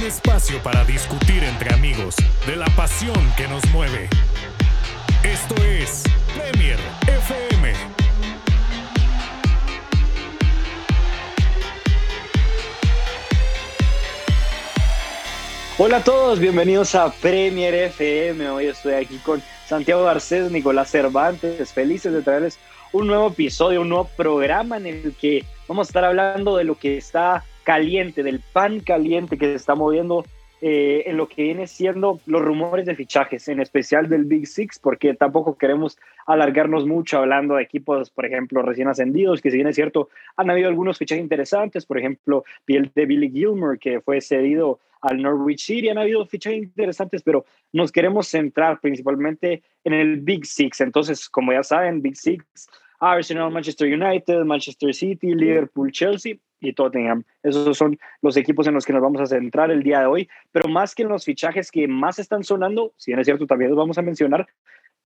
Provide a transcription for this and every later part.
Un espacio para discutir entre amigos de la pasión que nos mueve. Esto es Premier FM. Hola a todos, bienvenidos a Premier FM. Hoy estoy aquí con Santiago Garcés, Nicolás Cervantes, felices de traerles un nuevo episodio, un nuevo programa en el que vamos a estar hablando de lo que está caliente, del pan caliente que se está moviendo eh, en lo que viene siendo los rumores de fichajes, en especial del Big Six, porque tampoco queremos alargarnos mucho hablando de equipos, por ejemplo, recién ascendidos, que si bien es cierto, han habido algunos fichajes interesantes, por ejemplo, piel de Billy Gilmer, que fue cedido al Norwich City, han habido fichajes interesantes, pero nos queremos centrar principalmente en el Big Six. Entonces, como ya saben, Big Six, Arsenal, Manchester United, Manchester City, Liverpool, Chelsea y Tottenham. Esos son los equipos en los que nos vamos a centrar el día de hoy, pero más que en los fichajes que más están sonando, si bien es cierto, también los vamos a mencionar,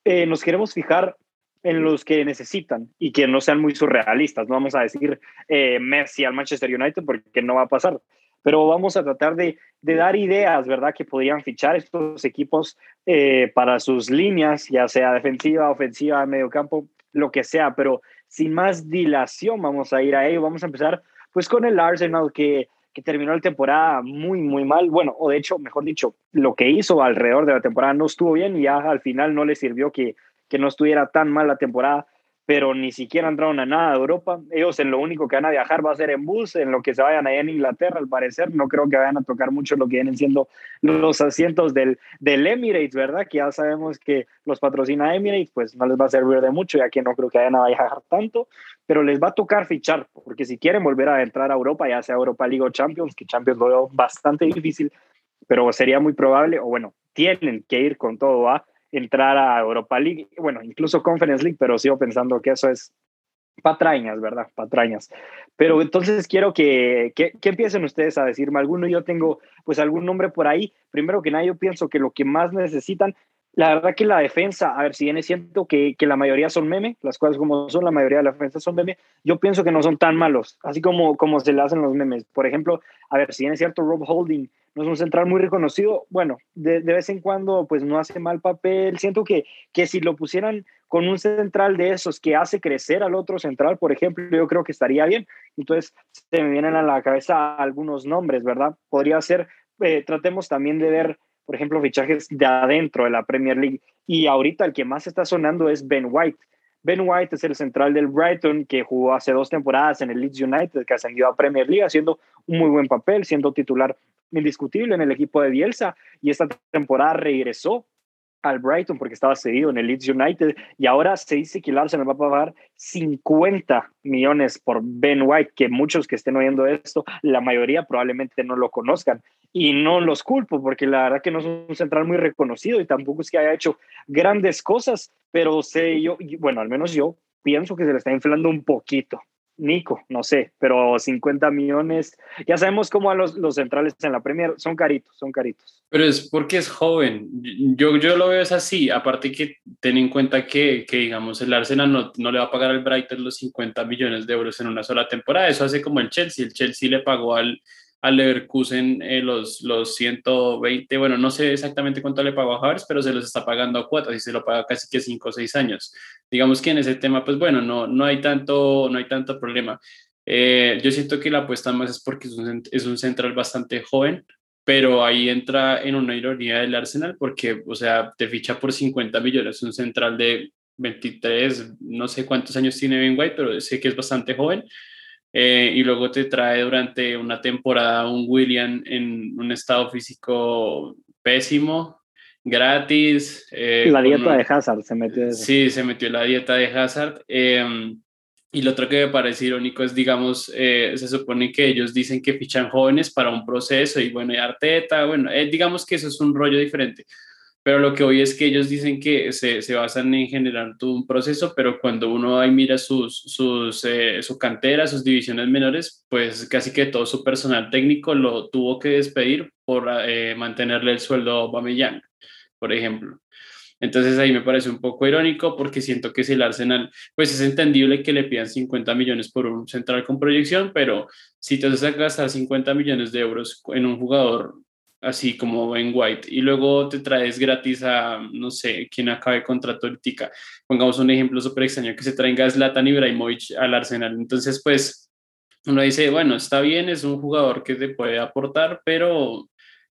eh, nos queremos fijar en los que necesitan y que no sean muy surrealistas. No vamos a decir eh, Messi al Manchester United porque no va a pasar, pero vamos a tratar de, de dar ideas, ¿verdad? Que podrían fichar estos equipos eh, para sus líneas, ya sea defensiva, ofensiva, medio campo, lo que sea, pero sin más dilación vamos a ir a ello. Vamos a empezar pues con el Arsenal que, que terminó la temporada muy, muy mal. Bueno, o de hecho, mejor dicho, lo que hizo alrededor de la temporada no estuvo bien y ya al final no le sirvió que, que no estuviera tan mal la temporada pero ni siquiera entraron a nada de Europa. Ellos en lo único que van a viajar va a ser en bus, en lo que se vayan allá en Inglaterra, al parecer. No creo que vayan a tocar mucho lo que vienen siendo los asientos del, del Emirates, ¿verdad? Que ya sabemos que los patrocina Emirates, pues no les va a servir de mucho, ya que no creo que vayan a viajar tanto, pero les va a tocar fichar, porque si quieren volver a entrar a Europa, ya sea Europa League o Champions, que Champions lo veo bastante difícil, pero sería muy probable, o bueno, tienen que ir con todo a entrar a Europa League, bueno, incluso Conference League, pero sigo pensando que eso es patrañas, ¿verdad? Patrañas. Pero entonces quiero que, que, que, empiecen ustedes a decirme alguno. Yo tengo pues algún nombre por ahí. Primero que nada, yo pienso que lo que más necesitan, la verdad que la defensa, a ver, si bien es cierto que, que la mayoría son meme, las cosas como son, la mayoría de la defensa son meme, yo pienso que no son tan malos, así como, como se le hacen los memes. Por ejemplo, a ver, si bien es cierto, Rob Holding no es un central muy reconocido, bueno, de, de, vez en cuando pues no hace mal papel. Siento que, que si lo pusieran con un central de esos que hace crecer al otro central, por ejemplo, yo creo que estaría bien. Entonces se me vienen a la cabeza algunos nombres, ¿verdad? Podría ser, eh, tratemos también de ver, por ejemplo, fichajes de adentro de la Premier League. Y ahorita el que más está sonando es Ben White. Ben White es el central del Brighton que jugó hace dos temporadas en el Leeds United, que ascendió a Premier League haciendo un muy buen papel, siendo titular indiscutible en el equipo de Bielsa y esta temporada regresó al Brighton porque estaba cedido en el Leeds United y ahora se dice que el Arsenal va a pagar 50 millones por Ben White, que muchos que estén oyendo esto, la mayoría probablemente no lo conozcan y no los culpo porque la verdad que no es un central muy reconocido y tampoco es que haya hecho grandes cosas, pero sé yo, bueno, al menos yo pienso que se le está inflando un poquito. Nico, no sé, pero 50 millones, ya sabemos cómo los, los, centrales en la Premier son caritos, son caritos. Pero es porque es joven, yo, yo lo veo es así, aparte que ten en cuenta que, que digamos, el Arsenal no, no, le va a pagar al Brighton los 50 millones de euros en una sola temporada, eso hace como el Chelsea, el Chelsea le pagó al, al Leverkusen eh, los, los 120, bueno, no sé exactamente cuánto le pagó a Havertz, pero se los está pagando a cuotas y se lo paga casi que 5 o 6 años. Digamos que en ese tema, pues bueno, no, no, hay, tanto, no hay tanto problema. Eh, yo siento que la apuesta más es porque es un, es un central bastante joven, pero ahí entra en una ironía del Arsenal porque, o sea, te ficha por 50 millones, un central de 23, no sé cuántos años tiene Ben White, pero sé que es bastante joven eh, y luego te trae durante una temporada un William en un estado físico pésimo, gratis. Eh, la dieta de Hazard se metió. Sí, se metió la dieta de Hazard. Eh, y lo otro que me parece irónico es, digamos, eh, se supone que ellos dicen que fichan jóvenes para un proceso y bueno, y Arteta, bueno, eh, digamos que eso es un rollo diferente. Pero lo que hoy es que ellos dicen que se, se, basan en generar todo un proceso, pero cuando uno ahí mira sus, sus, eh, su cantera, sus divisiones menores, pues casi que todo su personal técnico lo tuvo que despedir por eh, mantenerle el sueldo a Aubameyang, por ejemplo. Entonces ahí me parece un poco irónico porque siento que si el Arsenal, pues es entendible que le pidan 50 millones por un central con proyección, pero si te vas a gastar 50 millones de euros en un jugador así como Ben White, y luego te traes gratis a, no sé, quien acabe contrato ahorita. Pongamos un ejemplo súper extraño, que se traiga Zlatan Ibrahimovic al Arsenal. Entonces, pues, uno dice, bueno, está bien, es un jugador que te puede aportar, pero,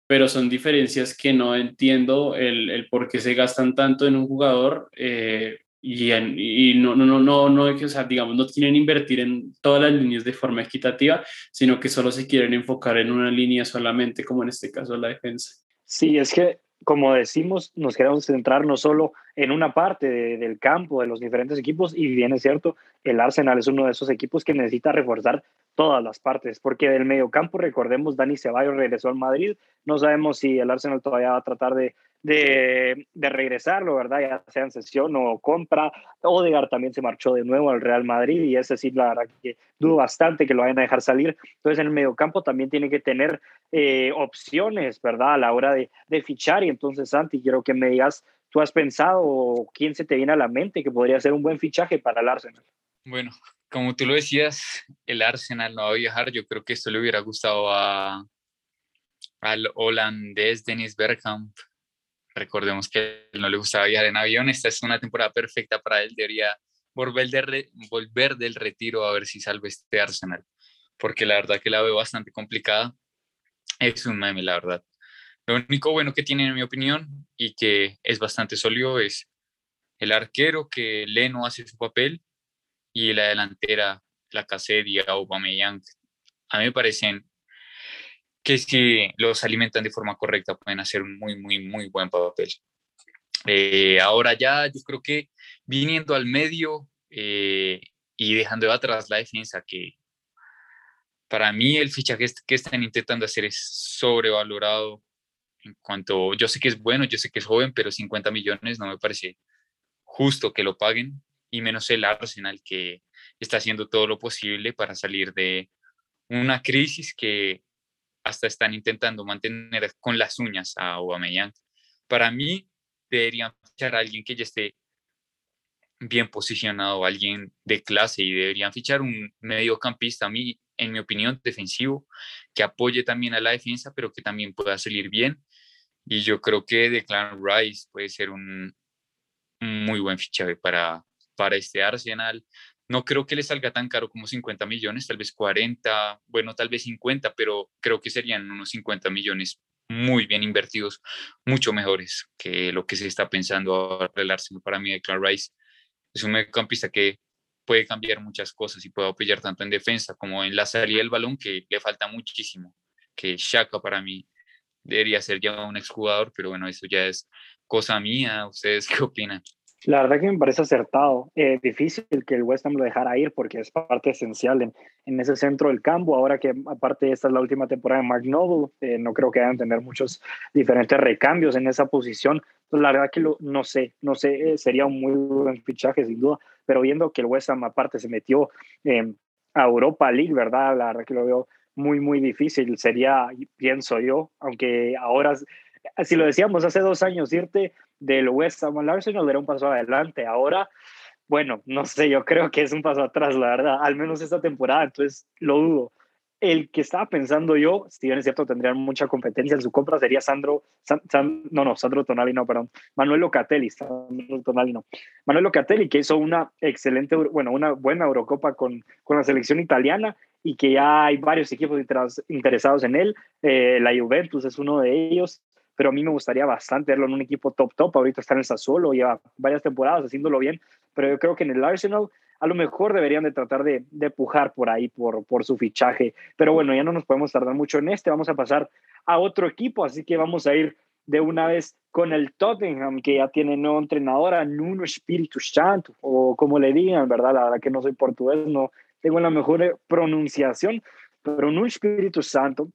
pero son diferencias que no entiendo el, el por qué se gastan tanto en un jugador. Eh, y, y, no, no, no, no, no, o sea, digamos, no quieren invertir en todas las líneas de forma equitativa, sino que solo se quieren enfocar en una línea solamente, como en este caso la defensa. Sí, es que, como decimos, nos queremos centrar no solo en una parte del campo, de los diferentes equipos, y bien es cierto, el Arsenal es uno de esos equipos que necesita reforzar todas las partes, porque del medio campo, recordemos, Dani Ceballos regresó al Madrid, no sabemos si el Arsenal todavía va a tratar de de, de, regresarlo, ¿verdad? Ya sea en sesión o compra. Odegaard también se marchó de nuevo al Real Madrid y ese sí, la verdad que dudo bastante que lo vayan a dejar salir. Entonces, en el mediocampo también tiene que tener eh, opciones, ¿verdad? A la hora de, de, fichar. Y entonces, Santi, quiero que me digas, ¿tú has pensado quién se te viene a la mente que podría ser un buen fichaje para el Arsenal? Bueno, como tú lo decías, el Arsenal no va a viajar. Yo creo que esto le hubiera gustado a, al holandés Dennis Bergkamp Recordemos que no le gustaba viajar en avión. Esta es una temporada perfecta para él. Debería volver, volver del retiro a ver si salve este Arsenal. Porque la verdad que la veo bastante complicada. Es un meme, la verdad. Lo único bueno que tiene, en mi opinión, y que es bastante sólido, es el arquero que Leno hace su papel y la delantera, la Casedia, Aubameyang. A mí me parecen que si los alimentan de forma correcta pueden hacer muy, muy, muy buen papel. Eh, ahora ya yo creo que viniendo al medio eh, y dejando de atrás la defensa, que para mí el fichaje que están intentando hacer es sobrevalorado en cuanto, yo sé que es bueno, yo sé que es joven, pero 50 millones no me parece justo que lo paguen, y menos el Arsenal que está haciendo todo lo posible para salir de una crisis que hasta están intentando mantener con las uñas a Aubameyang. Para mí, deberían fichar a alguien que ya esté bien posicionado, alguien de clase y deberían fichar un mediocampista, a mí, en mi opinión, defensivo, que apoye también a la defensa, pero que también pueda salir bien. Y yo creo que Declan Rice puede ser un, muy buen fichaje para, para este Arsenal. No creo que le salga tan caro como 50 millones, tal vez 40, bueno, tal vez 50, pero creo que serían unos 50 millones muy bien invertidos, mucho mejores que lo que se está pensando ahora el Arsenal. Para mí, Declan Rice es un mediocampista que puede cambiar muchas cosas y puede apoyar tanto en defensa como en la salida del balón, que le falta muchísimo. Que Shaka para mí debería ser ya un exjugador, pero bueno, eso ya es cosa mía. ¿Ustedes qué opinan? La verdad que me parece acertado. Eh, difícil que el West Ham lo dejara ir porque es parte esencial en, en, ese centro del campo. Ahora que aparte esta es la última temporada de Mark Noble, eh, no creo que vayan a tener muchos diferentes recambios en esa posición. Pues la verdad que lo, no sé, no sé, eh, sería un muy buen fichaje sin duda, pero viendo que el West Ham aparte se metió a Europa League, ¿verdad? La verdad que lo veo muy, muy difícil. Sería, pienso yo, aunque ahora, si lo decíamos hace dos años, irte del West Ham al Arsenal era un paso adelante. Ahora, bueno, no sé, yo creo que es un paso atrás, la verdad, al menos esta temporada, entonces lo dudo. El que estaba pensando yo, si bien es cierto, tendrían mucha competencia en su compra, sería Sandro, no, no, Sandro Tonali, no, perdón, Manuel Locatelli, Sandro Tonali, no. Manuel Locatelli, que hizo una excelente, bueno, una buena Eurocopa con, con la selección italiana y que ya hay varios equipos interesados en él. Eh, la Juventus es uno de ellos pero a mí me gustaría bastante verlo en un equipo top top. Ahorita está en el Sassuolo, lleva varias temporadas haciéndolo bien, pero yo creo que en el Arsenal a lo mejor deberían de tratar de, de pujar por ahí, por, por su fichaje. Pero bueno, ya no nos podemos tardar mucho en este, vamos a pasar a otro equipo, así que vamos a ir de una vez con el Tottenham, que ya tiene nuevo entrenador, Nuno Espíritu Santo, o como le digan, ¿verdad? La verdad que no soy portugués, no tengo la mejor pronunciación, pero Nuno Espíritu Santo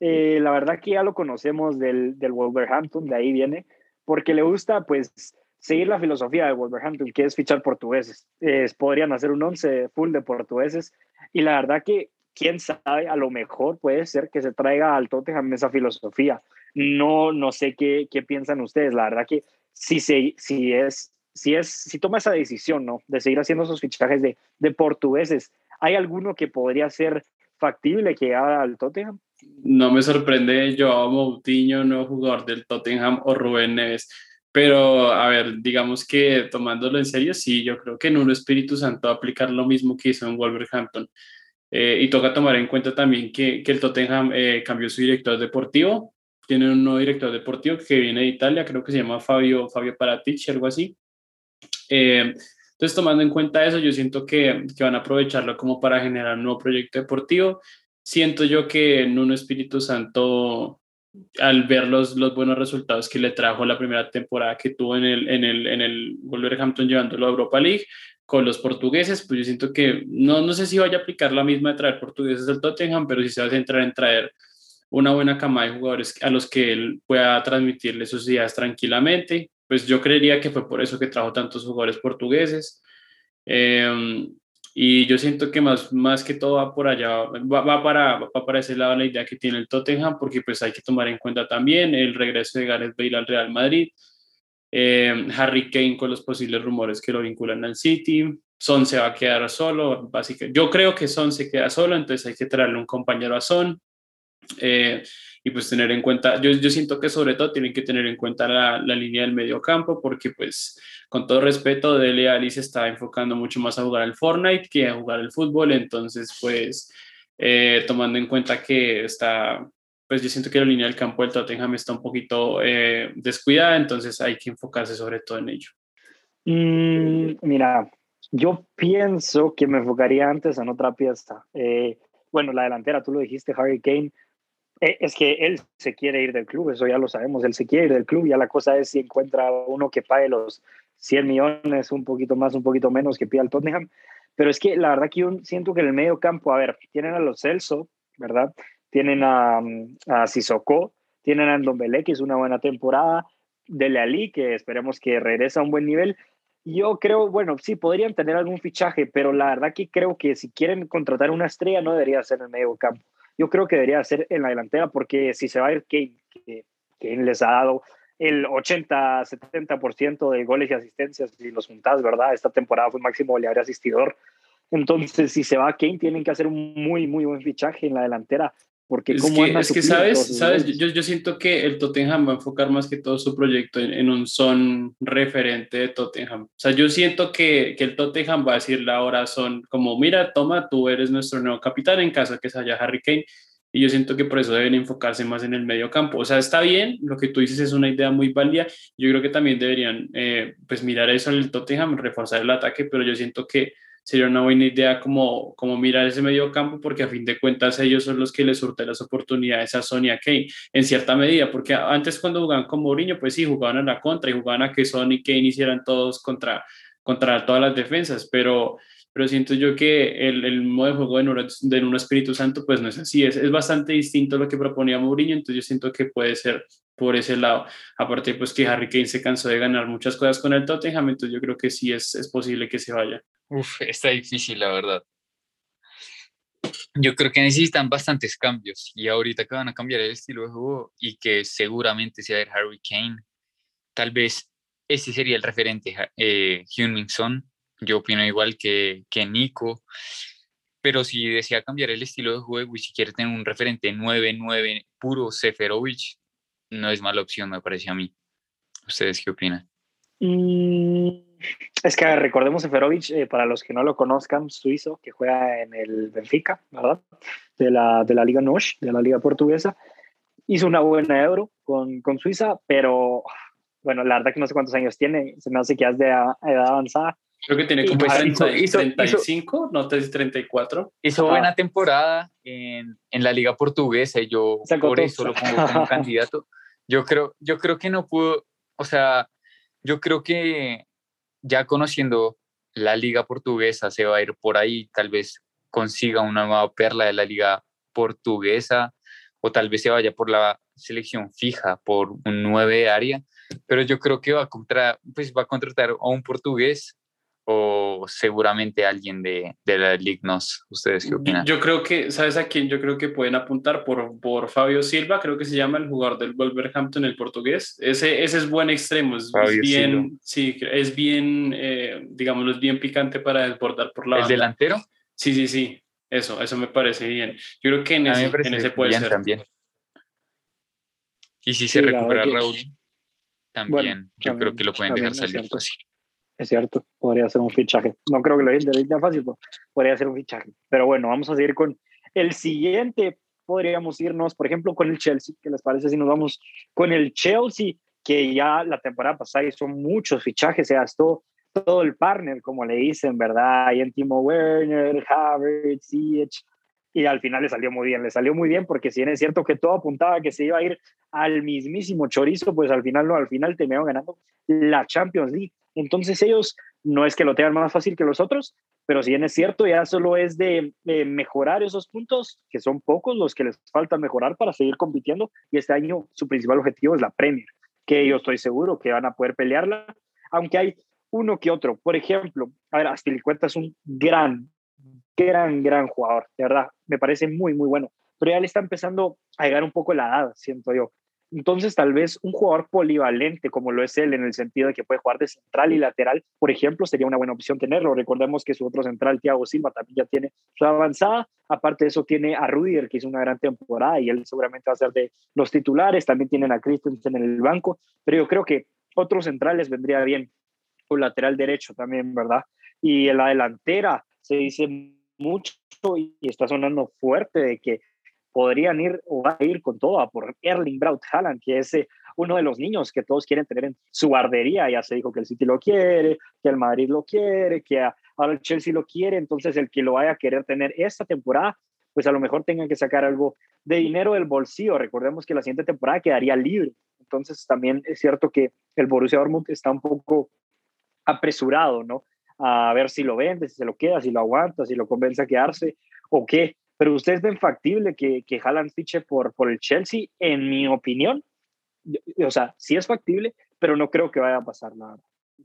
eh, la verdad que ya lo conocemos del, del Wolverhampton, de ahí viene, porque le gusta pues seguir la filosofía de Wolverhampton, que es fichar portugueses. podrían hacer un once full de portugueses y la verdad que, quién sabe, a lo mejor puede ser que se traiga al Tottenham esa filosofía. No, no sé qué, qué piensan ustedes. La verdad que si, se, si es si es si toma esa decisión no de seguir haciendo esos fichajes de, de portugueses hay alguno que podría ser factible que haga al Tottenham no me sorprende Joao Moutinho, no jugador del Tottenham o Rubén Neves. Pero, a ver, digamos que tomándolo en serio, sí, yo creo que en un Espíritu Santo aplicar lo mismo que hizo en Wolverhampton. Eh, y toca tomar en cuenta también que, que el Tottenham eh, cambió su director deportivo. Tiene un nuevo director deportivo que viene de Italia, creo que se llama Fabio, Fabio Paratich, algo así. Eh, entonces, tomando en cuenta eso, yo siento que, que, van a aprovecharlo como para generar un nuevo proyecto deportivo. Siento yo que en un Espíritu Santo, al ver los, los buenos resultados que le trajo la primera temporada que tuvo en el, en el, en el Wolverhampton llevándolo a Europa League, con los portugueses, pues yo siento que no, no sé si vaya a aplicar la misma de traer portugueses del Tottenham, pero sí se va a centrar en traer una buena cama de jugadores a los que él pueda transmitirle sus ideas tranquilamente. Pues yo creería que fue por eso que trajo tantos jugadores portugueses. Em, y yo siento que más, más que todo va por allá, va, va, para, va para ese lado la idea que tiene el Tottenham, porque pues hay que tomar en cuenta también el regreso de Gareth Bale al Real Madrid, eh, Harry Kane con los posibles rumores que lo vinculan al City. Son se va a quedar solo. Básicamente. Yo creo que Son se queda solo, entonces hay que traerle un compañero a Son. Eh, y pues tener en cuenta, yo, yo siento que sobre todo tienen que tener en cuenta la, la línea del medio campo, porque pues con todo respeto, Dele Ali se está enfocando mucho más a jugar al Fortnite que a jugar al fútbol, entonces pues eh, tomando en cuenta que está pues yo siento que la línea del campo del Tottenham está un poquito eh, descuidada, entonces hay que enfocarse sobre todo en ello. Mm, mira, yo pienso que me enfocaría antes en otra pieza. Eh, bueno, la delantera, tú lo dijiste, Harry Kane, es que él se quiere ir del club, eso ya lo sabemos, él se quiere ir del club, ya la cosa es si encuentra uno que pague los 100 millones, un poquito más, un poquito menos que pida el Tottenham, pero es que la verdad que yo siento que en el medio campo, a ver, tienen a los Celso, ¿verdad? tienen a, a Sissoko, tienen a Ndombele, que es una buena temporada, Dele Ali, que esperemos que regrese a un buen nivel. Yo creo, bueno, sí, podrían tener algún fichaje, pero la verdad que creo que si quieren contratar una estrella no debería ser en el medio campo. Yo creo que debería ser en la delantera, porque si se va a ir Kane, que les ha dado el 80-70% de goles y asistencias, y los juntás, ¿verdad? Esta temporada fue máximo goleador asistidor. Entonces, si se va Kane, tienen que hacer un muy, muy buen fichaje en la delantera. Porque es que, es que sabes, sabes yo, yo, siento que el Tottenham va a enfocar más que todo su proyecto en, un son referente de Tottenham. O sea, yo siento que, que, el Tottenham va a decirle ahora son como, mira, toma, tú eres nuestro nuevo capitán en caso de que se haya Harry Kane. Y yo siento que por eso deben enfocarse más en el medio campo. O sea, está bien, lo que tú dices es una idea muy válida. Yo creo que también deberían eh, pues mirar eso en el Tottenham, reforzar el ataque, pero yo siento que sería una buena idea como, como mirar ese medio campo porque a fin de cuentas ellos son los que les surten las oportunidades a Sonia Kane en cierta medida, porque antes cuando jugaban con Mourinho, pues sí, jugaban a la contra y jugaban a que Son y Kane hicieran todos contra, contra todas las defensas, pero, pero siento yo que el, el modo de juego de, de un Espíritu Santo pues no es así, es, es bastante distinto lo que proponía Mourinho, entonces yo siento que puede ser por ese lado. Aparte, pues que Harry Kane se cansó de ganar muchas cosas con el Tottenham, entonces yo creo que sí es, es posible que se vaya. Uf, está difícil, la verdad. Yo creo que necesitan bastantes cambios y ahorita que van a cambiar el estilo de juego y que seguramente sea el Harry Kane, tal vez ese sería el referente, eh, Son. Yo opino igual que, que Nico, pero si desea cambiar el estilo de juego y si quiere tener un referente 9-9 puro Seferovic, no es mala opción, me parece a mí. ¿Ustedes qué opinan? Mm, es que recordemos Seferovic, eh, para los que no lo conozcan, suizo, que juega en el Benfica, ¿verdad? De la, de la Liga NOS, de la Liga Portuguesa. Hizo una buena euro con, con Suiza, pero bueno, la verdad que no sé cuántos años tiene, se me hace que es de edad avanzada. Creo que tiene como 35, no te 34. Hizo buena temporada en, en, la Liga Portuguesa y yo por eso lo pongo como candidato. Yo creo, yo creo que no pudo, o sea, yo creo que ya conociendo la liga portuguesa se va a ir por ahí, tal vez consiga una nueva perla de la liga portuguesa o tal vez se vaya por la selección fija, por un 9 área, pero yo creo que va a, contra, pues va a contratar a un portugués o seguramente alguien de, de la Lignos. ¿Ustedes qué opinan? Yo creo que, ¿sabes a quién? Yo creo que pueden apuntar por, por Fabio Silva, creo que se llama el jugador del Wolverhampton, el portugués. Ese, ese es buen extremo, es, bien, sí, es bien, eh, digamos, es bien picante para desbordar por la ¿El delantero? Sí, sí, sí. Eso, eso me parece bien. Yo creo que en, ese, en ese puede ser. También. Y si se recupera Raúl, también yo creo que lo pueden dejar salir fácil. Es cierto, podría ser un fichaje. No creo que lo dejen tan fácil, pero podría ser un fichaje. Pero bueno, vamos a seguir con el siguiente. Podríamos irnos, por ejemplo, con el Chelsea. ¿Qué les parece si nos vamos con el Chelsea? Que ya la temporada pasada hizo muchos fichajes, se gastó todo el partner, como le dicen, ¿verdad? Y en Timo Werner, Havertz, Ziyech, y al final le salió muy bien, le salió muy bien porque si bien es cierto que todo apuntaba que se iba a ir al mismísimo chorizo, pues al final no, al final terminaron ganando la Champions League. Entonces ellos no es que lo tengan más fácil que los otros, pero si bien es cierto, ya solo es de, mejorar esos puntos, que son pocos los que les falta mejorar para seguir compitiendo, y este año su principal objetivo es la Premier, que yo estoy seguro que van a poder pelearla, aunque hay uno que otro. Por ejemplo, a ver, Aspilicueta es un gran, gran, gran jugador, de verdad, me parece muy, muy bueno, pero ya le está empezando a llegar un poco la edad, siento yo. Entonces, tal vez un jugador polivalente como lo es él, en el sentido de que puede jugar de central y lateral, por ejemplo, sería una buena opción tenerlo. Recordemos que su otro central, Thiago Silva, también ya tiene su avanzada. Aparte de eso, tiene a Rudiger, que hizo una gran temporada y él seguramente va a ser de los titulares. También tienen a Christensen en el banco, pero yo creo que otros centrales vendría bien. O lateral derecho también, ¿verdad? Y en la delantera se dice mucho y está sonando fuerte de que podrían ir o va a ir con todo a por Erling Braut Haaland, que es eh, uno de los niños que todos quieren tener en su guardería. Ya se dijo que el City lo quiere, que el Madrid lo quiere, que ahora el Chelsea lo quiere. Entonces, el que lo vaya a querer tener esta temporada, pues a lo mejor tengan que sacar algo de dinero del bolsillo. Recordemos que la siguiente temporada quedaría libre. Entonces, también es cierto que el Borussia Dortmund está un poco apresurado, ¿no? A ver si lo vende, si se lo queda, si lo aguanta, si lo convence a quedarse o qué pero ustedes ven factible que, que Haaland fiche por, por el Chelsea, en mi opinión. O sea, sí es factible, pero no creo que vaya a pasar nada.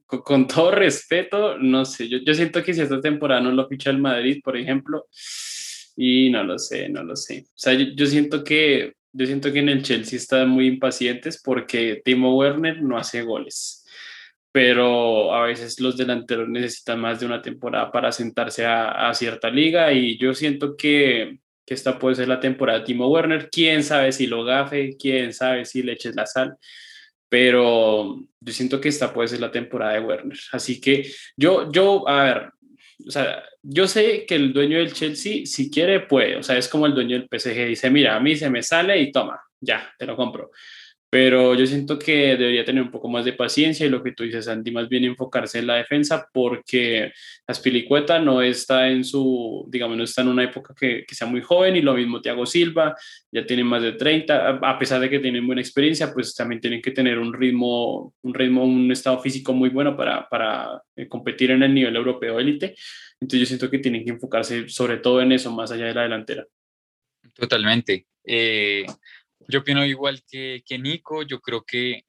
Con, todo respeto, no sé, yo, yo, siento que si esta temporada no lo ficha el Madrid, por ejemplo, y no lo sé, no lo sé. O sea, yo, yo siento que yo siento que en el Chelsea están muy impacientes porque Timo Werner no hace goles pero a veces los delanteros necesitan más de una temporada para sentarse a, cierta liga y yo siento que, que, esta puede ser la temporada de Timo Werner, quién sabe si lo gafe, quién sabe si le eches la sal, pero yo siento que esta puede ser la temporada de Werner, así que yo, yo, a ver, o sea, yo sé que el dueño del Chelsea, si quiere, puede, o sea, es como el dueño del PSG, dice, mira, a mí se me sale y toma, ya, te lo compro pero yo siento que debería tener un poco más de paciencia y lo que tú dices, Andy, más bien enfocarse en la defensa porque Aspilicueta no está en su, digamos, no está en una época que, que, sea muy joven y lo mismo Thiago Silva, ya tiene más de 30, a pesar de que tienen buena experiencia, pues también tienen que tener un ritmo, un ritmo, un estado físico muy bueno para, para eh, competir en el nivel europeo élite. Entonces yo siento que tienen que enfocarse sobre todo en eso, más allá de la delantera. Totalmente. Eh, yo opino igual que, que Nico, yo creo que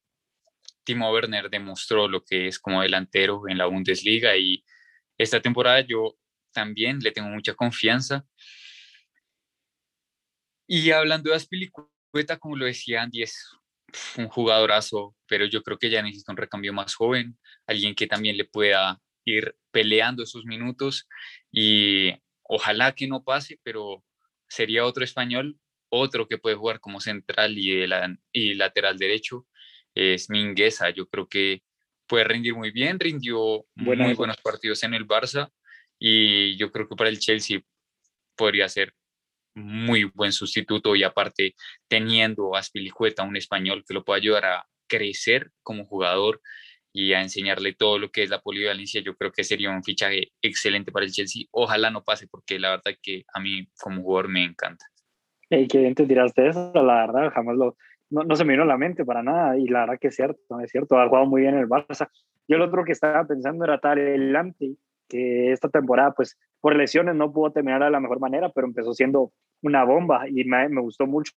Timo Werner demostró lo que es como delantero en la Bundesliga y esta temporada yo también le tengo mucha confianza. Y hablando de Aspilicueta, como lo decía Andy, es un jugadorazo, pero yo creo que ya necesita un recambio más joven, alguien que también le pueda ir peleando esos minutos y ojalá que no pase, pero sería otro español otro que puede jugar como central y, y lateral derecho es Mingueza. Yo creo que puede rendir muy bien, rindió muy buenos partidos en el Barça y yo creo que para el Chelsea podría ser muy buen sustituto y aparte teniendo a Spilicueta, un español que lo pueda ayudar a crecer como jugador y a enseñarle todo lo que es la polivalencia, yo creo que sería un fichaje excelente para el Chelsea. Ojalá no pase porque la verdad que a mí como jugador me encanta. ¿Y qué bien te tiraste eso? La verdad, jamás lo, no, no, se me vino a la mente para nada. Y la verdad que es cierto, es cierto, ha jugado muy bien el Barça. Yo el otro que estaba pensando era Tarelante, que esta temporada, pues por lesiones no pudo terminar de la mejor manera, pero empezó siendo una bomba y me, me gustó mucho.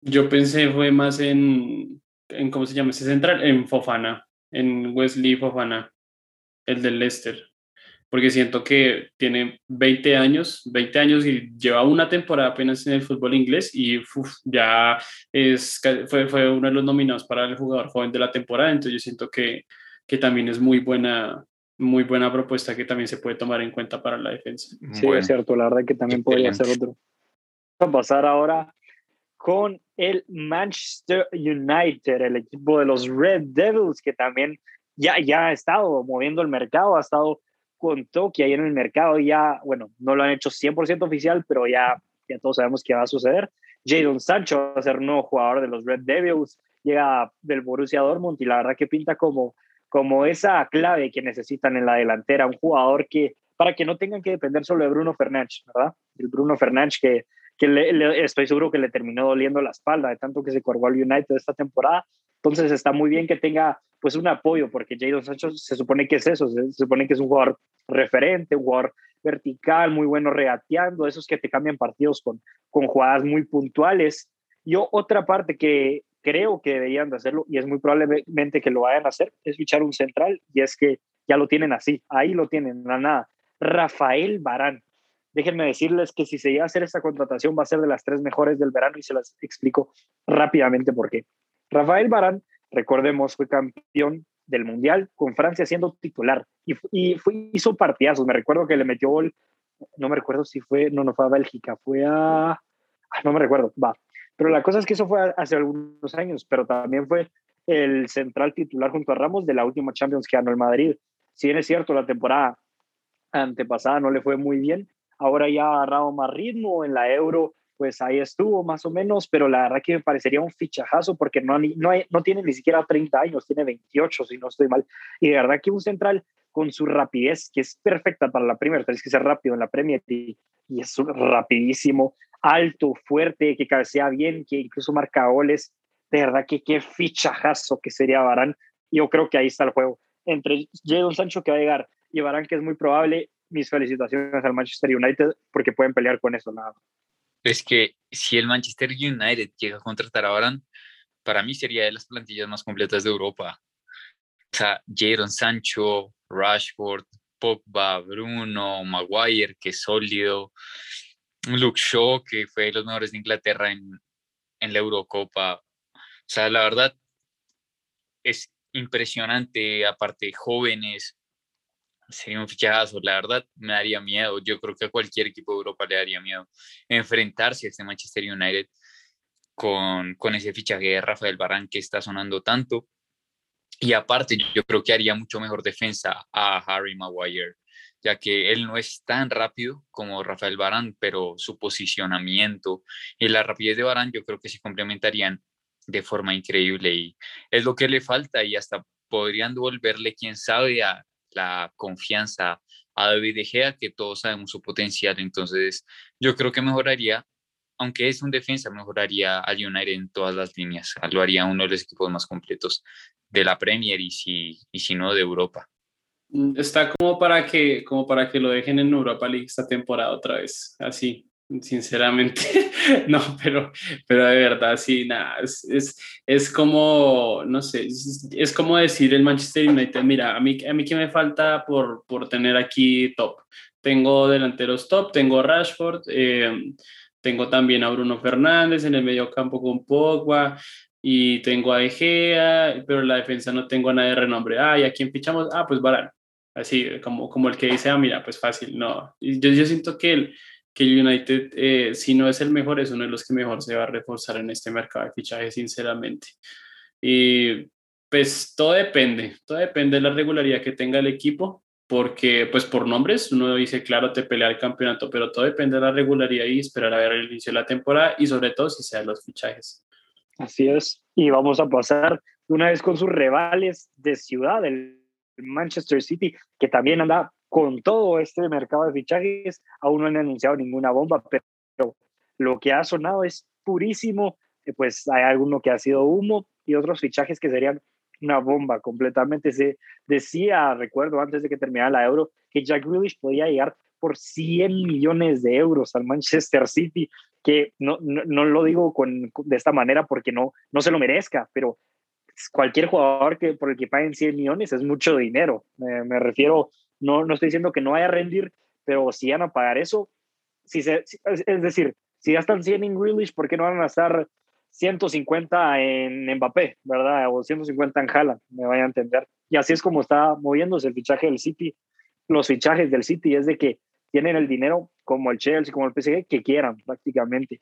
Yo pensé fue más en, en, ¿cómo se llama ese central? En Fofana, en Wesley Fofana, el del Leicester porque siento que tiene 20 años, 20 años y lleva una temporada apenas en el fútbol inglés y ya es, fue, fue uno de los nominados para el jugador joven de la temporada, entonces yo siento que, que también es muy buena, muy buena propuesta que también se puede tomar en cuenta para la defensa. Sí, es cierto, la verdad que también podría ser otro. Vamos a pasar ahora con el Manchester United, el equipo de los Red Devils, que también ya, ya ha estado moviendo el mercado, ha estado con Tokio ahí en el mercado, ya, bueno, no lo han hecho 100% oficial, pero ya, ya todos sabemos que va a suceder. Jadon Sancho va a ser nuevo jugador de los Red Devils, llega del Borussia Dortmund y la verdad que pinta como como esa clave que necesitan en la delantera, un jugador que, para que no tengan que depender solo de Bruno Fernández, ¿verdad? El Bruno Fernández que, que estoy seguro que le terminó doliendo la espalda de tanto que se corrió al United esta temporada. Entonces está muy bien que tenga pues un apoyo, porque Jadon Sancho se supone que es eso, se, supone que es un jugador referente, un jugador vertical, muy bueno regateando, esos que te cambian partidos con, con jugadas muy puntuales. Yo otra parte que, creo que deberían de hacerlo y es muy probablemente que lo vayan a hacer, es fichar un central y es que ya lo tienen así, ahí lo tienen, la nada. Rafael Barán. Déjenme decirles que si se llega a hacer esta contratación va a ser de las tres mejores del verano y se las explico rápidamente por qué. Rafael Barán, recordemos, fue campeón del Mundial con Francia siendo titular y, y fue, hizo partidazos. Me recuerdo que le metió gol, no me recuerdo si fue, no, no fue a Bélgica, fue a... no me recuerdo, va, pero la cosa es que eso fue hace algunos años, pero también fue el central titular junto a Ramos de la última Champions que ganó el Madrid. Si bien es cierto, la temporada antepasada no le fue muy bien, ahora ya ha agarrado más ritmo en la Euro, pues ahí estuvo más o menos, pero la verdad que me parecería un fichajazo porque no, tiene ni siquiera 30 años, tiene 28 si no estoy mal. Y de verdad que un central con su rapidez, que es perfecta para la Premier, tienes que ser rápido en la Premier y, y es rapidísimo, alto, fuerte, que cabecea bien, que incluso marca goles. De verdad que qué fichajazo que sería Barán. Yo creo que ahí está el juego. Entre Jadon Sancho que va a llegar y Barán que es muy probable, mis felicitaciones al Manchester United porque pueden pelear con eso nada. Es que si el Manchester United llega a contratar a Barán, para mí sería de las plantillas más completas de Europa. O sea, Jadon Sancho, Rashford, Pogba, Bruno, Maguire, que es sólido, Luke Shaw, que fue de los mejores de Inglaterra en, en la Eurocopa. O sea, la verdad es impresionante, aparte jóvenes, sería un fichajazo, la verdad me daría miedo, yo creo que a cualquier equipo de Europa le daría miedo enfrentarse a este Manchester United con, con ese fichaje de Rafael Barán que está sonando tanto. Y aparte, yo creo que haría mucho mejor defensa a Harry Maguire ya que él no es tan rápido como Rafael Barán, pero su posicionamiento y la rapidez de Barán yo creo que se complementarían de forma increíble y es lo que le falta y hasta podrían devolverle, quién sabe, a la confianza a David De Gea, que todos sabemos su potencial. Entonces, yo creo que mejoraría, aunque es un defensa, mejoraría al United en todas las líneas. Lo haría uno de los equipos más completos de la Premier y si, y si no de Europa. Mm, está como para que, como para que lo dejen en Europa League esta temporada otra vez, así, sinceramente. no, pero, pero de verdad, sí, nada, es, es, es como, no sé, es, como decir el Manchester United, mira, a mí, a mí que me falta por, por tener aquí top. Tengo delanteros top, tengo Rashford, eh, tengo también a Bruno Fernández en el medio campo con Pogba, y tengo a Egea, pero en la defensa no tengo a nadie de renombre. Ah, ¿y a quién fichamos? Ah, pues Varane así como, como el que dice, ah, mira, pues fácil, no. Yo, yo siento que el, que United, eh, si no es el mejor, es uno de los que mejor se va a reforzar en este mercado de fichajes, sinceramente. Y pues todo depende, todo depende de la regularidad que tenga el equipo, porque pues por nombres uno dice, claro, te pelea el campeonato, pero todo depende de la regularidad y esperar a ver el inicio de la temporada y sobre todo si sean los fichajes. Así es, y vamos a pasar una vez con sus rivales de ciudad, el Manchester City, que también anda con todo este mercado de fichajes, aún no han anunciado ninguna bomba, pero lo que ha sonado es purísimo, eh, pues hay alguno que ha sido humo y otros fichajes que serían una bomba completamente. Se decía, recuerdo antes de que terminara la Euro, que Jack Grealish podía llegar por 100 millones de euros al Manchester City, que no, no, lo digo con, de esta manera porque no, no se lo merezca, pero cualquier jugador que por el que paguen 100 millones es mucho dinero. me refiero, no, no estoy diciendo que no vaya a rendir, pero si van a pagar eso, si es decir, si ya están 100 en Grealish, ¿por qué no van a estar 150 en Mbappé, verdad? O 150 en Haaland, me vaya a entender. Y así es como está moviéndose el fichaje del City, los fichajes del City, es de que tienen el dinero como el Chelsea, como el PSG, que quieran prácticamente.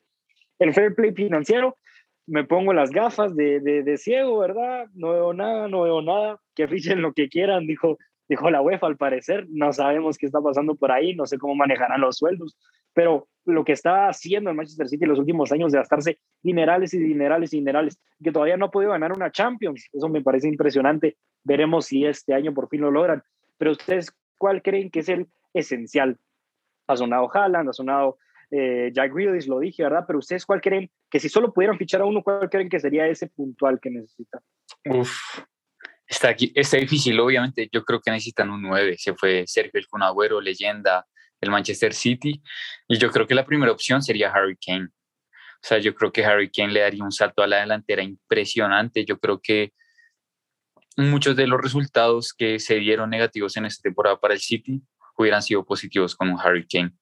El fair play financiero, me pongo las gafas de, de, ciego, ¿verdad? No veo nada, no veo nada, que fichen lo que quieran, dijo, dijo la UEFA al parecer, no sabemos qué está pasando por ahí, no sé cómo manejarán los sueldos, pero lo que está haciendo el Manchester City en los últimos años de gastarse dinerales y dinerales y dinerales, que todavía no ha podido ganar una Champions, eso me parece impresionante, veremos si este año por fin lo logran, pero ustedes, ¿cuál creen que es el esencial? Ha sonado Haaland, ha sonado eh, Jack Grealish, lo dije, ¿verdad? Pero ustedes, ¿cuál creen que si solo pudieran fichar a uno, cuál creen que sería ese puntual que necesitan? Uf, está, aquí, está difícil, obviamente. Yo creo que necesitan un 9. Se fue Sergio El Agüero, leyenda del Manchester City. Y yo creo que la primera opción sería Harry Kane. O sea, yo creo que Harry Kane le daría un salto a la delantera impresionante. Yo creo que muchos de los resultados que se dieron negativos en esta temporada para el City hubieran sido positivos con un Harry Kane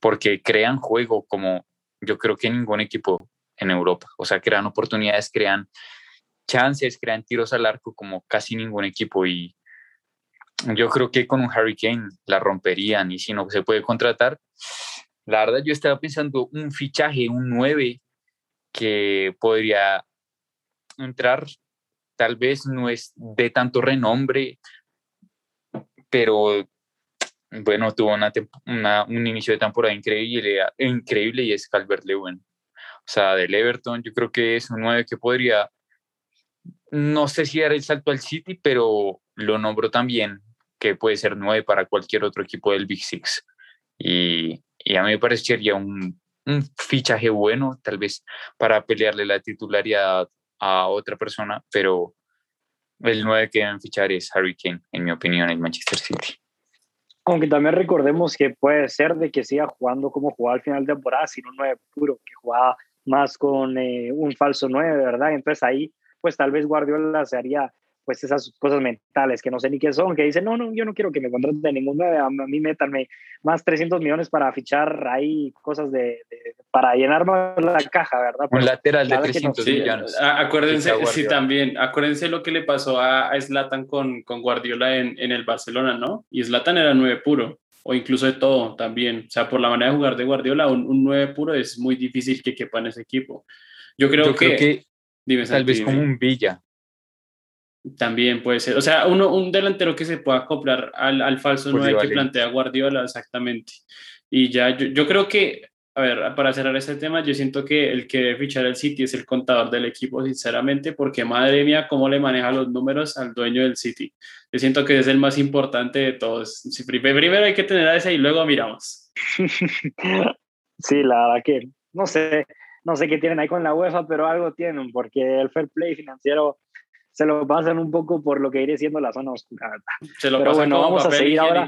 porque crean juego como yo creo que ningún equipo en Europa. O sea, crean oportunidades, crean chances, crean tiros al arco como casi ningún equipo. Y yo creo que con un Harry Kane la romperían. Y si no se puede contratar, la verdad yo estaba pensando un fichaje, un 9 que podría entrar. Tal vez no es de tanto renombre, pero bueno, tuvo una, un inicio de temporada increíble, increíble y es Calvert Lewin. O sea, del Everton, yo creo que es un 9 que podría, no sé si dar el salto al City, pero lo nombro también, que puede ser 9 para cualquier otro equipo del Big Six. Y, a mí me parecería un, un fichaje bueno, tal vez para pelearle la titularidad a otra persona, pero el 9 que deben fichar es Harry Kane, en mi opinión, en Manchester City. Aunque también recordemos que puede ser de que siga jugando como jugaba al final de temporada, sin un 9 puro, que jugaba más con eh, un falso 9, ¿verdad? Entonces ahí, pues tal vez Guardiola se haría pues esas cosas mentales que no sé ni qué son, que dicen, no, no, yo no quiero que me contraten ningún 9, a mí métanme más 300 millones para fichar ahí cosas de, para llenar la caja, ¿verdad? un lateral de 300 millones. acuérdense, sí, también, acuérdense lo que le pasó a, a Zlatan con, con Guardiola en, en el Barcelona, ¿no? Y Zlatan era 9 puro, o incluso de todo también, o sea, por la manera de jugar de Guardiola, un, un 9 puro es muy difícil que quepa en ese equipo. Yo creo, que, tal vez como un Villa, también puede ser. O sea, uno, un delantero que se pueda acoplar al, al falso 9 que plantea Guardiola, exactamente. Y ya, yo, yo, creo que, a ver, para cerrar este tema, yo siento que el que debe fichar el City es el contador del equipo, sinceramente, porque madre mía, cómo le maneja los números al dueño del City. Yo siento que es el más importante de todos. Primero hay que tener a ese y luego miramos. Sí, la verdad que, no sé, no sé qué tienen ahí con la UEFA, pero algo tienen, porque el fair play financiero se lo pasan un poco por lo que iré siendo la zona oscura. Se lo pasan bueno, vamos a seguir ahora.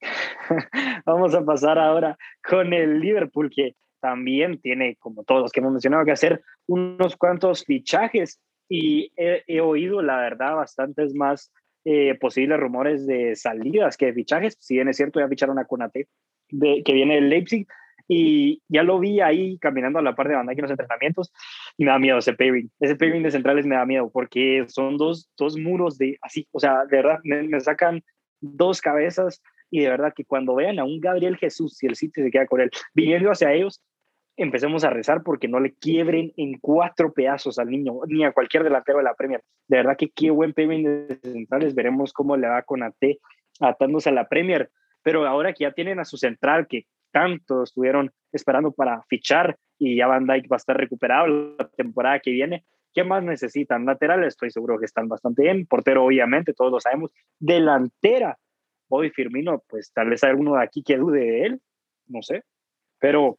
vamos a pasar ahora con el Liverpool, que también tiene, como todos los que hemos mencionado, que hacer unos cuantos fichajes y he, oído, la verdad, bastantes más eh, posibles rumores de salidas que de fichajes. Si bien es cierto, ya ficharon a Conate, de, que viene del Leipzig, y ya lo vi ahí caminando a la par de banda en los entrenamientos y me da miedo ese pairing. Ese pairing de centrales me da miedo porque son dos, dos muros de así, o sea, de verdad, me, sacan dos cabezas y de verdad que cuando vean a un Gabriel Jesús, si el sitio se queda con él, viniendo hacia ellos, empecemos a rezar porque no le quiebren en cuatro pedazos al niño, ni a cualquier delantero de la Premier. De verdad que qué buen pairing de centrales, veremos cómo le va con AT atándose a la Premier. Pero ahora que ya tienen a su central, que tanto estuvieron esperando para fichar y ya Van Dyke va a estar recuperado la temporada que viene. ¿Qué más necesitan? Laterales, estoy seguro que están bastante bien. Portero, obviamente, todos lo sabemos. Delantera, hoy Firmino, pues tal vez hay alguno de aquí que dude de él, no sé. Pero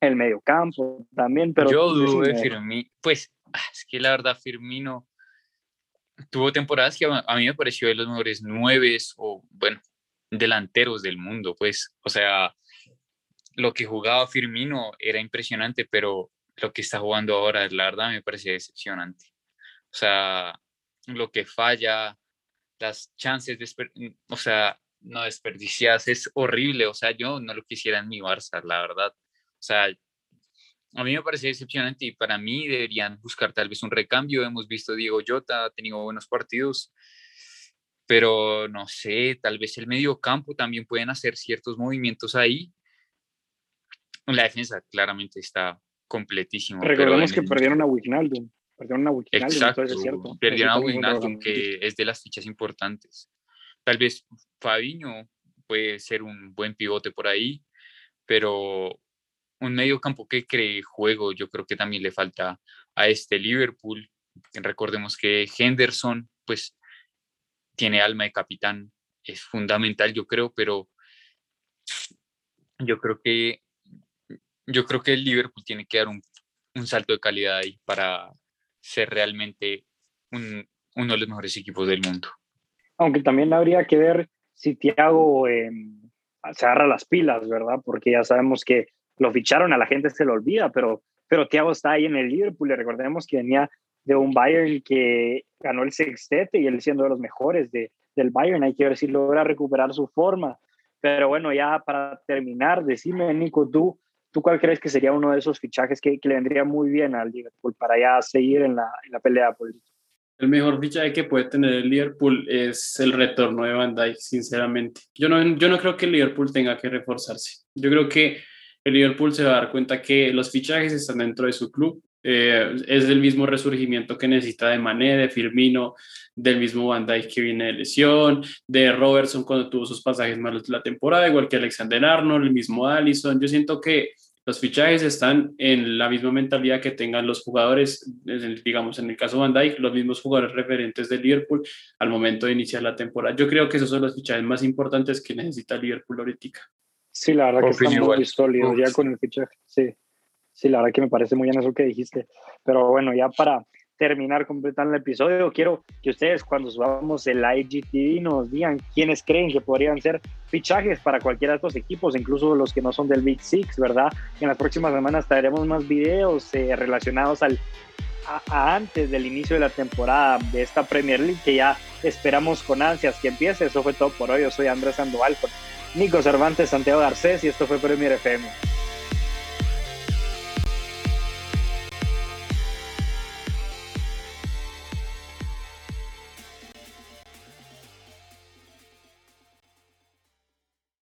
el mediocampo también. Pero Yo dudo de Firmino. Pues ah, es que la verdad, Firmino tuvo temporadas que a mí me pareció de los mejores nueve o, bueno, delanteros del mundo, pues. O sea, lo que jugaba Firmino era impresionante, pero lo que está jugando ahora, la verdad, me parece decepcionante. O sea, lo que falla, las chances, o sea, no desperdiciadas, es horrible. O sea, yo no lo quisiera en mi Barça, la verdad. O sea, a mí me parece decepcionante y para mí deberían buscar tal vez un recambio. Hemos visto Diego Jota, ha tenido buenos partidos, pero no sé, tal vez el medio campo también pueden hacer ciertos movimientos ahí. La defensa claramente está completísimo. Recordemos que perdieron a Wijnaldum. Perdieron a Wijnaldum, Exacto, es cierto. Perdieron a Wijnaldum, que es de las fichas importantes. Tal vez Fabiño puede ser un buen pivote por ahí, pero un medio campo que cree juego, yo creo que también le falta a este Liverpool. Recordemos que Henderson, pues, tiene alma de capitán, es fundamental, yo creo, pero yo creo que yo creo que el Liverpool tiene que dar un, un salto de calidad ahí para ser realmente un, uno de los mejores equipos del mundo. Aunque también habría que ver si Thiago eh, se agarra las pilas, ¿verdad? Porque ya sabemos que lo ficharon, a la gente se lo olvida, pero, pero Thiago está ahí en el Liverpool recordemos que venía de un Bayern que ganó el sextete y él siendo de los mejores de, del Bayern, hay que ver si logra recuperar su forma. Pero bueno, ya para terminar, decime, Nico, tú, ¿tú cuál crees que sería uno de esos fichajes que, le vendría muy bien al Liverpool para ya seguir en la, en la pelea política? El mejor fichaje que puede tener el Liverpool es el retorno de Van Dijk, sinceramente. Yo no, yo no creo que el Liverpool tenga que reforzarse. Yo creo que el Liverpool se va a dar cuenta que los fichajes están dentro de su club. Eh, es el mismo resurgimiento que necesita de Mané, de Firmino, del mismo Van Dijk que viene de lesión, de Robertson cuando tuvo sus pasajes malos la temporada, igual que Alexander Arnold, el mismo Allison. Yo siento que los fichajes están en la misma mentalidad que tengan los jugadores, digamos en el caso de Van Dijk, los mismos jugadores referentes de Liverpool al momento de iniciar la temporada. Yo creo que esos son los fichajes más importantes que necesita Liverpool ahorita. Sí, la verdad que está muy sólido ya con el fichaje. Sí, sí, la verdad que me parece muy bien eso que dijiste. Pero bueno, ya para terminar completando el episodio, quiero que ustedes cuando subamos el IGTV nos digan quiénes creen que podrían ser fichajes para cualquiera de estos equipos, incluso los que no son del Big Six, ¿verdad? En las próximas semanas traeremos más videos eh, relacionados al a, antes del inicio de la temporada de esta Premier League que ya esperamos con ansias que empiece. Eso fue todo por hoy. Yo soy Andrés Sandoval Nico Cervantes, Santiago Garcés y esto fue Premier FM.